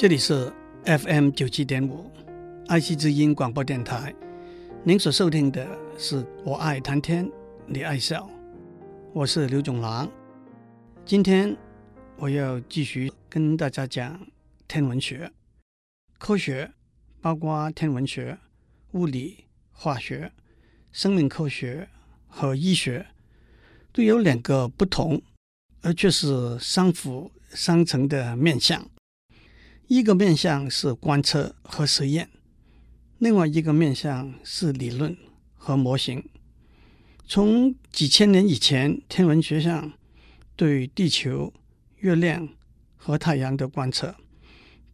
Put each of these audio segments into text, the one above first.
这里是 FM 九七点五爱惜之音广播电台。您所收听的是我爱谈天，你爱笑，我是刘总郎。今天我要继续跟大家讲天文学。科学包括天文学、物理、化学、生命科学和医学，都有两个不同，而却是相辅相成的面向。一个面向是观测和实验，另外一个面向是理论和模型。从几千年以前天文学上对地球、月亮和太阳的观测，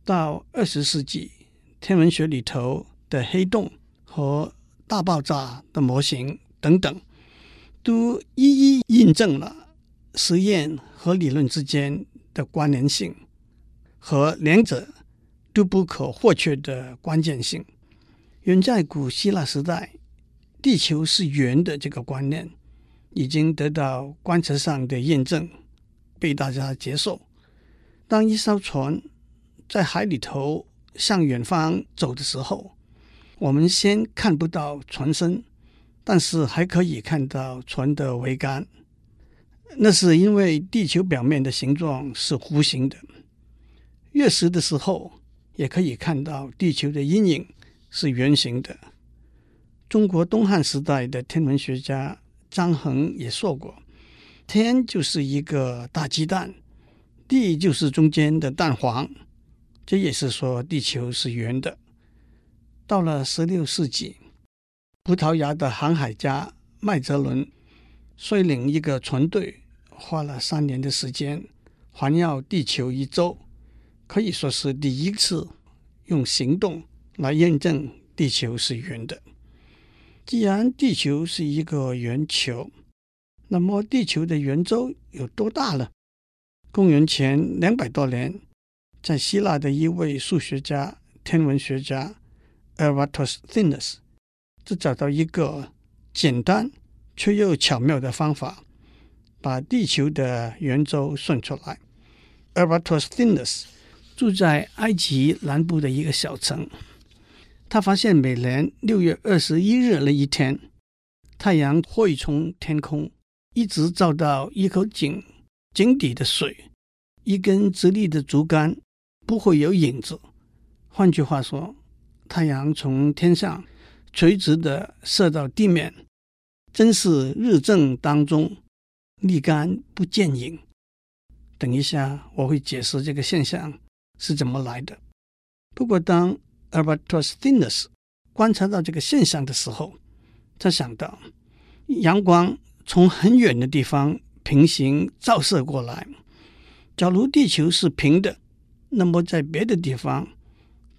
到二十世纪天文学里头的黑洞和大爆炸的模型等等，都一一印证了实验和理论之间的关联性。和两者都不可或缺的关键性。远在古希腊时代，地球是圆的这个观念已经得到观测上的验证，被大家接受。当一艘船在海里头向远方走的时候，我们先看不到船身，但是还可以看到船的桅杆。那是因为地球表面的形状是弧形的。月食的时候，也可以看到地球的阴影是圆形的。中国东汉时代的天文学家张衡也说过：“天就是一个大鸡蛋，地就是中间的蛋黄。”这也是说地球是圆的。到了十六世纪，葡萄牙的航海家麦哲伦率领一个船队，花了三年的时间环绕地球一周。可以说是第一次用行动来验证地球是圆的。既然地球是一个圆球，那么地球的圆周有多大呢？公元前两百多年，在希腊的一位数学家、天文学家 Eratosthenes 就找到一个简单却又巧妙的方法，把地球的圆周算出来。Eratosthenes 住在埃及南部的一个小城，他发现每年六月二十一日那一天，太阳会从天空一直照到一口井，井底的水，一根直立的竹竿不会有影子。换句话说，太阳从天上垂直的射到地面，真是日正当中，立竿不见影。等一下我会解释这个现象。是怎么来的？不过，当 Eratosthenes 观察到这个现象的时候，他想到，阳光从很远的地方平行照射过来。假如地球是平的，那么在别的地方，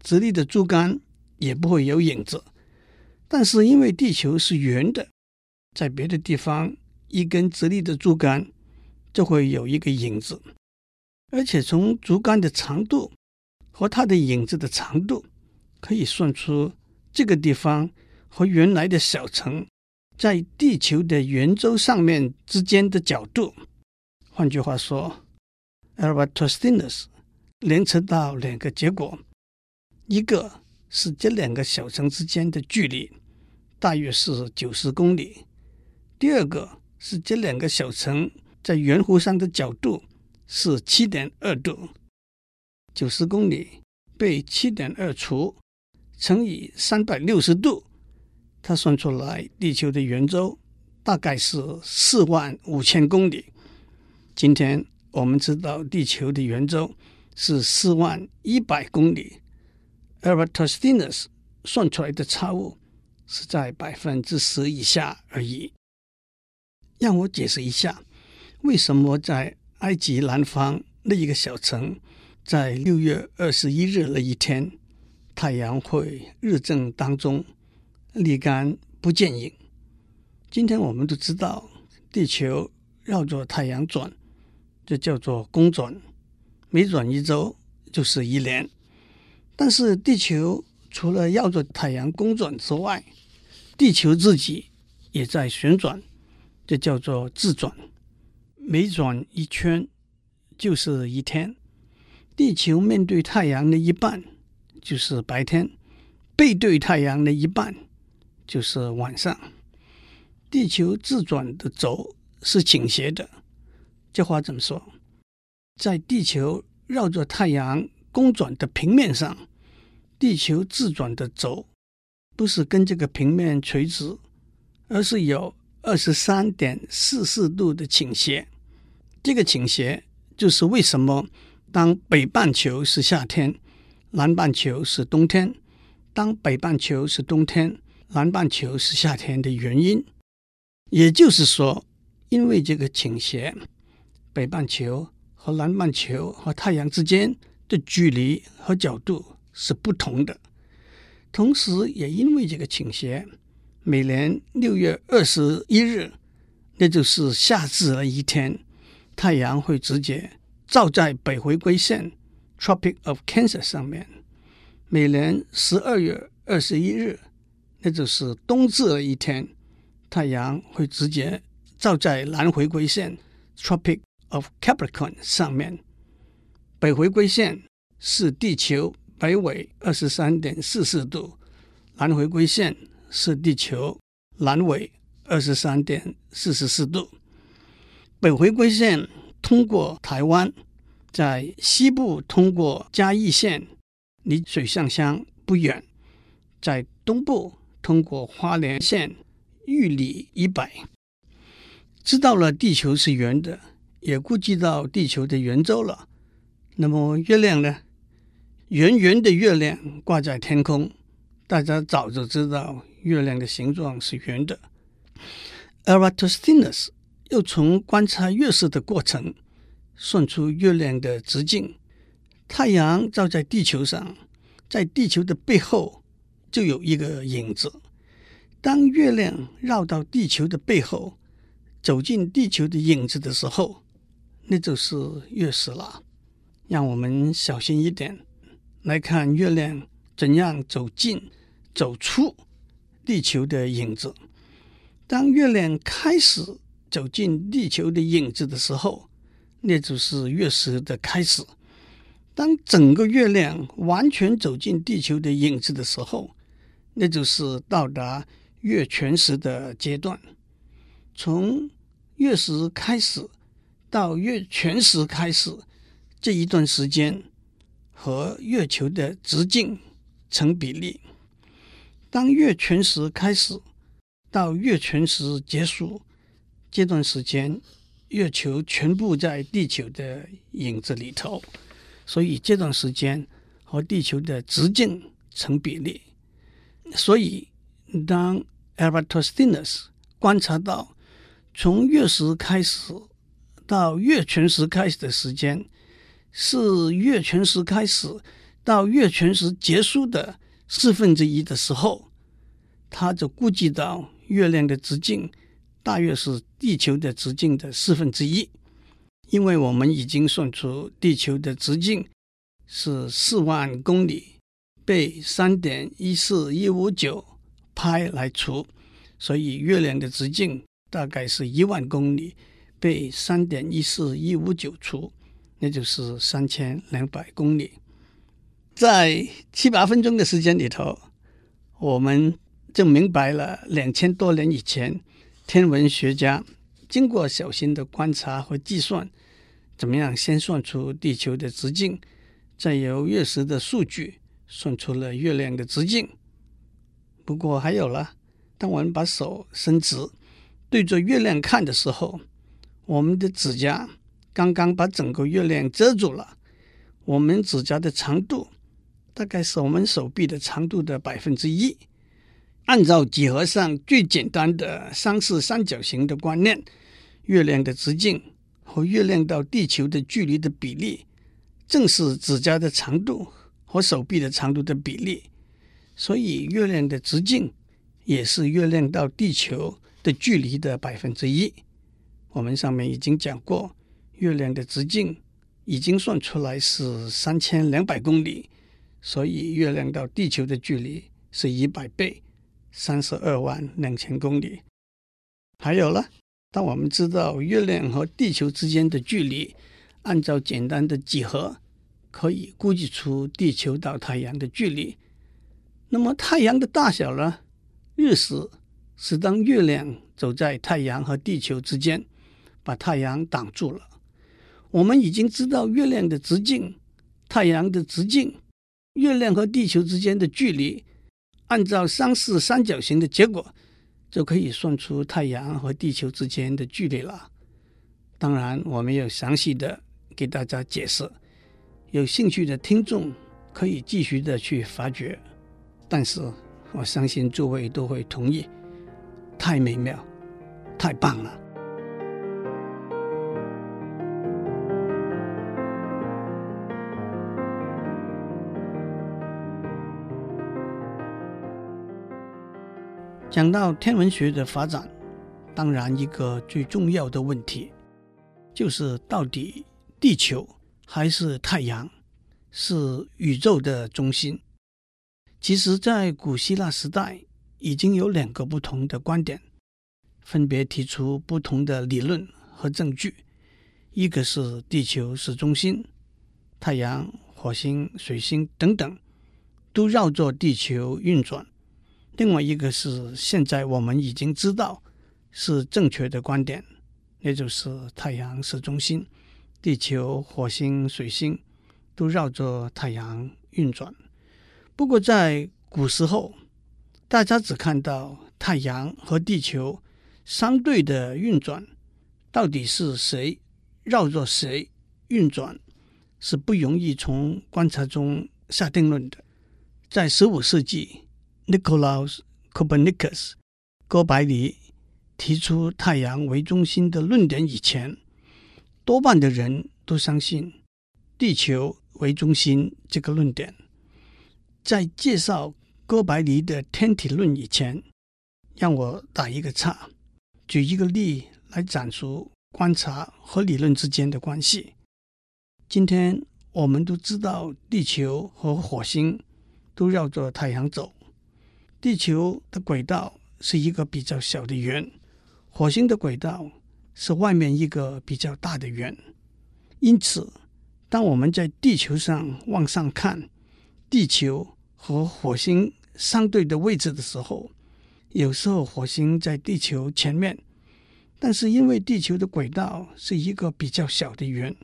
直立的竹竿也不会有影子。但是因为地球是圆的，在别的地方，一根直立的竹竿就会有一个影子。而且从竹竿的长度和它的影子的长度，可以算出这个地方和原来的小城在地球的圆周上面之间的角度。换句话说，Eratosthenes 连测到两个结果：一个是这两个小城之间的距离大约是九十公里；第二个是这两个小城在圆弧上的角度。是七点二度，九十公里被七点二除，乘以三百六十度，他算出来地球的圆周大概是四万五千公里。今天我们知道地球的圆周是四万一百公里，Eratosthenes 算出来的差误是在百分之十以下而已。让我解释一下，为什么在埃及南方那一个小城，在六月二十一日那一天，太阳会日正当中，立竿不见影。今天我们都知道，地球绕着太阳转，这叫做公转，每转一周就是一年。但是地球除了绕着太阳公转之外，地球自己也在旋转，这叫做自转。每转一圈就是一天，地球面对太阳的一半就是白天，背对太阳的一半就是晚上。地球自转的轴是倾斜的，这话怎么说？在地球绕着太阳公转的平面上，地球自转的轴不是跟这个平面垂直，而是有二十三点四四度的倾斜。这个倾斜就是为什么。当北半球是夏天，南半球是冬天；当北半球是冬天，南半球是夏天的原因，也就是说，因为这个倾斜，北半球和南半球和太阳之间的距离和角度是不同的。同时，也因为这个倾斜，每年六月二十一日，那就是夏至的一天，太阳会直接。照在北回归线 （Tropic of Cancer） 上面，每年十二月二十一日，那就是冬至的一天，太阳会直接照在南回归线 （Tropic of Capricorn） 上面。北回归线是地球北纬二十三点四四度，南回归线是地球南纬二十三点四十四度。北回归线。通过台湾，在西部通过嘉义县，离水上乡不远；在东部通过花莲县玉里以北。知道了地球是圆的，也估计到地球的圆周了。那么月亮呢？圆圆的月亮挂在天空，大家早就知道月亮的形状是圆的。Eratosthenes 又从观察月食的过程算出月亮的直径。太阳照在地球上，在地球的背后就有一个影子。当月亮绕到地球的背后，走进地球的影子的时候，那就是月食了。让我们小心一点来看月亮怎样走进、走出地球的影子。当月亮开始。走进地球的影子的时候，那就是月食的开始。当整个月亮完全走进地球的影子的时候，那就是到达月全食的阶段。从月食开始到月全食开始这一段时间，和月球的直径成比例。当月全食开始到月全食结束。这段时间，月球全部在地球的影子里头，所以这段时间和地球的直径成比例。所以，当 Eratosthenes 观察到从月食开始到月全食开始的时间是月全食开始到月全食结束的四分之一的时候，他就估计到月亮的直径。大约是地球的直径的四分之一，因为我们已经算出地球的直径是四万公里被三点一四一五九派来除，所以月亮的直径大概是一万公里被三点一四一五九除，那就是三千两百公里。在七八分钟的时间里头，我们就明白了两千多年以前。天文学家经过小心的观察和计算，怎么样先算出地球的直径，再由月食的数据算出了月亮的直径。不过还有了，当我们把手伸直对着月亮看的时候，我们的指甲刚刚把整个月亮遮住了。我们指甲的长度大概是我们手臂的长度的百分之一。按照几何上最简单的三视三角形的观念，月亮的直径和月亮到地球的距离的比例，正是指甲的长度和手臂的长度的比例。所以，月亮的直径也是月亮到地球的距离的百分之一。我们上面已经讲过，月亮的直径已经算出来是三千两百公里，所以月亮到地球的距离是一百倍。三十二万两千公里。还有了，当我们知道月亮和地球之间的距离，按照简单的几何，可以估计出地球到太阳的距离。那么太阳的大小呢？日食是当月亮走在太阳和地球之间，把太阳挡住了。我们已经知道月亮的直径、太阳的直径、月亮和地球之间的距离，按照相似三角形的结果，就可以算出太阳和地球之间的距离了。当然，我没有详细的给大家解释。有兴趣的听众可以继续的去发掘，但是我相信诸位都会同意，太美妙，太棒了。讲到天文学的发展，当然一个最重要的问题就是到底地球。还是太阳是宇宙的中心。其实，在古希腊时代，已经有两个不同的观点，分别提出不同的理论和证据。一个是地球是中心，太阳、火星、水星等等都绕着地球运转；另外一个是现在我们已经知道是正确的观点，那就是太阳是中心。地球、火星、水星都绕着太阳运转。不过，在古时候，大家只看到太阳和地球相对的运转，到底是谁绕着谁运转，是不容易从观察中下定论的。在十五世纪，Nicolaus Copernicus 哥白尼提出太阳为中心的论点以前，多半的人都相信地球为中心这个论点。在介绍哥白尼的天体论以前，让我打一个岔，举一个例来阐述观察和理论之间的关系。今天我们都知道，地球和火星都绕着太阳走。地球的轨道是一个比较小的圆，火星的轨道，是外面一个比较大的圆，因此，当我们在地球上往上看，地球和火星相对的位置的时候，有时候火星在地球前面，但是因为地球的轨道是一个比较小的圆，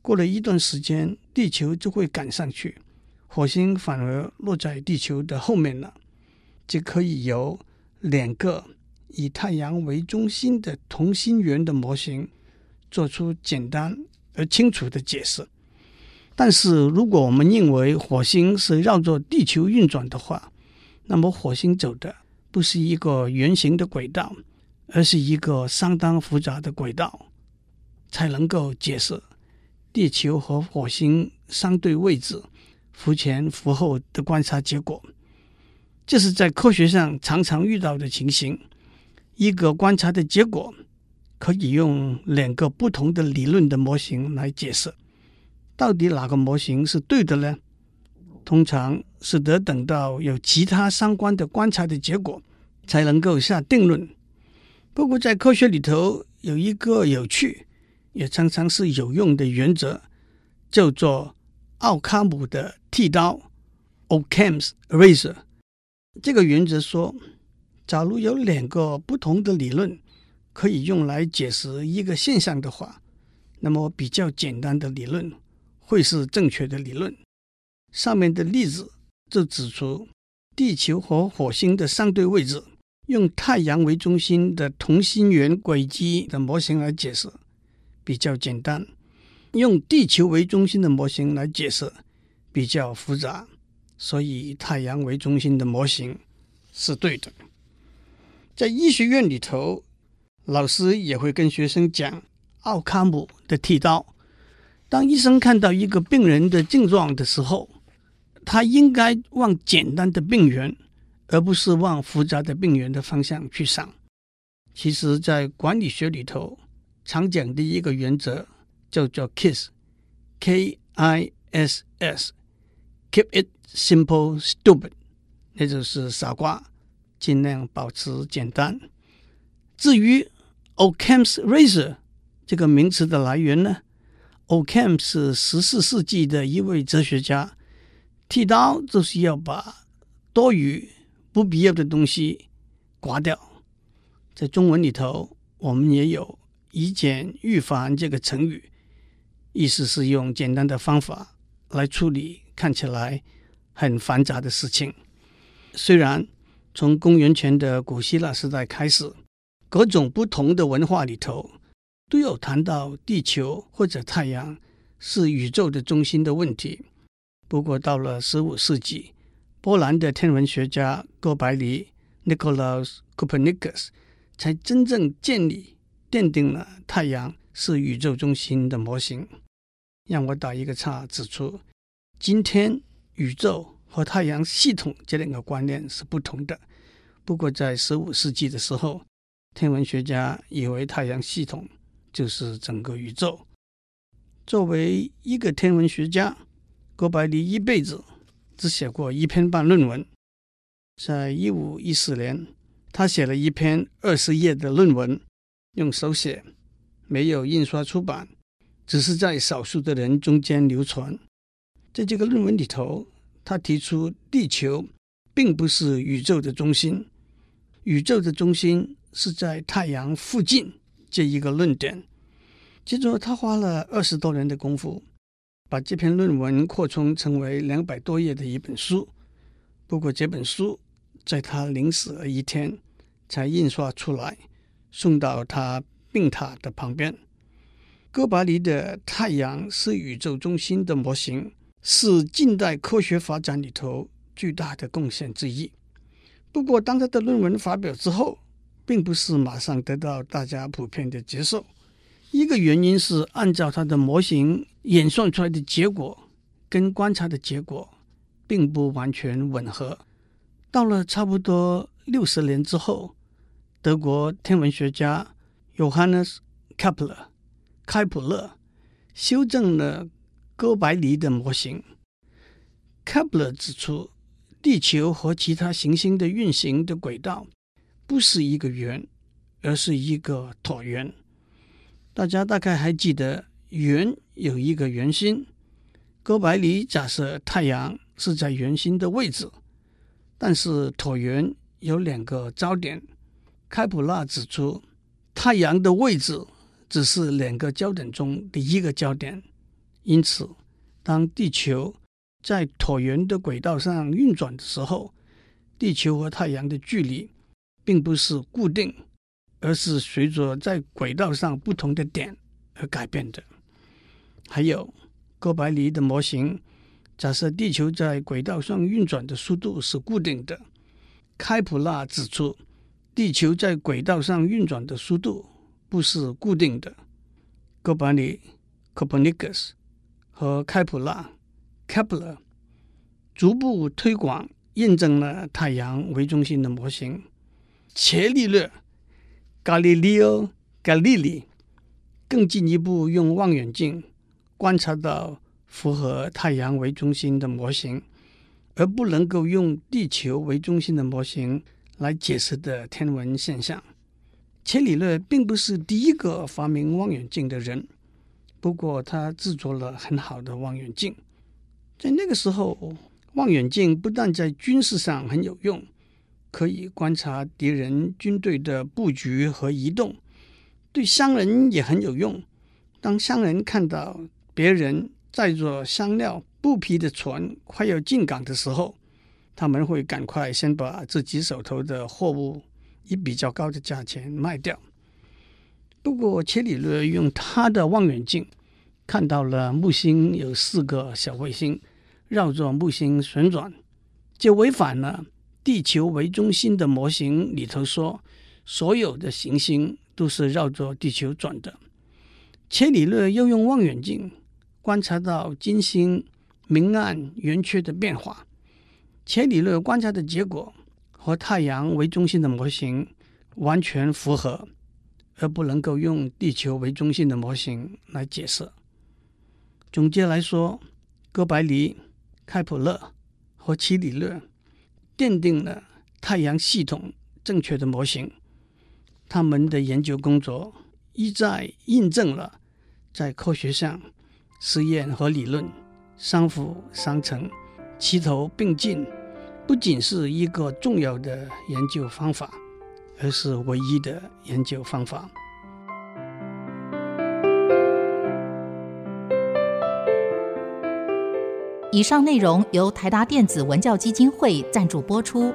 过了一段时间，地球就会赶上去，火星反而落在地球的后面了，就可以由两个。以太阳为中心的同心圆的模型，做出简单而清楚的解释。但是，如果我们认为火星是绕着地球运转的话，那么火星走的不是一个圆形的轨道，而是一个相当复杂的轨道，才能够解释地球和火星相对位置、伏前伏后的观察结果。这是在科学上常常遇到的情形。一个观察的结果可以用两个不同的理论的模型来解释，到底哪个模型是对的呢？通常是得等到有其他相关的观察的结果才能够下定论。不过在科学里头有一个有趣也常常是有用的原则，叫做奥卡姆的剃刀 （Occam's razor）。这个原则说。假如有两个不同的理论可以用来解释一个现象的话，那么比较简单的理论会是正确的理论。上面的例子就指出，地球和火星的相对位置，用太阳为中心的同心圆轨迹的模型来解释比较简单；用地球为中心的模型来解释比较复杂。所以，太阳为中心的模型是对的。在医学院里头，老师也会跟学生讲奥卡姆的剃刀。当医生看到一个病人的症状的时候，他应该往简单的病源，而不是往复杂的病源的方向去想。其实，在管理学里头，常讲的一个原则叫做 KISS，K I S S Keep it simple, stupid，那就是傻瓜。尽量保持简单。至于 Occam's razor 这个名词的来源呢 Occam 是十四世纪的一位哲学家，剃刀就是要把多余不必要的东西刮掉。在中文里头，我们也有“以简驭繁”这个成语，意思是用简单的方法来处理看起来很繁杂的事情。虽然从公元前的古希腊时代开始，各种不同的文化里头，都有谈到地球或者太阳是宇宙的中心的问题。不过，到了十五世纪，波兰的天文学家哥白尼 （Nicolaus Copernicus） 才真正建立、奠定了太阳是宇宙中心的模型。让我打一个叉，指出今天宇宙和太阳系统这两个观念是不同的。不过，在十五世纪的时候，天文学家以为太阳系统就是整个宇宙。作为一个天文学家，哥白尼一辈子只写过一篇半论文。在一五一四年，他写了一篇二十页的论文，用手写，没有印刷出版，只是在少数的人中间流传。在这个论文里头，他提出地球并不是宇宙的中心，宇宙的中心是在太阳附近。这一个论点，接着他花了二十多年的功夫，把这篇论文扩充成为两百多页的一本书。不过这本书在他临死的一天才印刷出来，送到他病榻的旁边。哥白尼的太阳是宇宙中心的模型，是近代科学发展里头巨大的贡献之一。不过当他的论文发表之后，并不是马上得到大家普遍的接受。一个原因是，按照他的模型演算出来的结果跟观察的结果并不完全吻合。到了差不多六十年之后，德国天文学家 Johannes Kepler 开普勒修正了哥白尼的模型。Kepler 指出，地球和其他行星的运行的轨道。不是一个圆，而是一个椭圆。大家大概还记得，圆有一个圆心。哥白尼假设太阳是在圆心的位置，但是椭圆有两个焦点。开普勒指出，太阳的位置只是两个焦点中的一个焦点。因此，当地球在椭圆的轨道上运转的时候，地球和太阳的距离。并不是固定，而是随着在轨道上不同的点而改变的。还有，哥白尼的模型假设地球在轨道上运转的速度是固定的。开普勒指出，地球在轨道上运转的速度不是固定的。哥白尼 （Copernicus） 和开普勒 （Kepler） 逐步推广验证了太阳为中心的模型。伽利略 （Galileo Galilei） 更进一步用望远镜观察到符合太阳为中心的模型，而不能够用地球为中心的模型来解释的天文现象。伽利略并不是第一个发明望远镜的人，不过他制作了很好的望远镜。在那个时候，望远镜不但在军事上很有用。可以观察敌人军队的布局和移动，对商人也很有用。当商人看到别人载着香料、布匹的船快要进港的时候，他们会赶快先把自己手头的货物以比较高的价钱卖掉。如果，伽利略用他的望远镜看到了木星有四个小卫星绕着木星旋转，就违反了。地球为中心的模型里头说，所有的行星都是绕着地球转的。伽利略又用望远镜观察到金星明暗圆缺的变化。伽利略观察的结果和太阳为中心的模型完全符合，而不能够用地球为中心的模型来解释。总结来说，哥白尼、开普勒和其理论。奠定了太阳系统正确的模型，他们的研究工作一再印证了，在科学上实验和理论相辅相成，齐头并进，不仅是一个重要的研究方法，而是唯一的研究方法。以上内容由台达电子文教基金会赞助播出。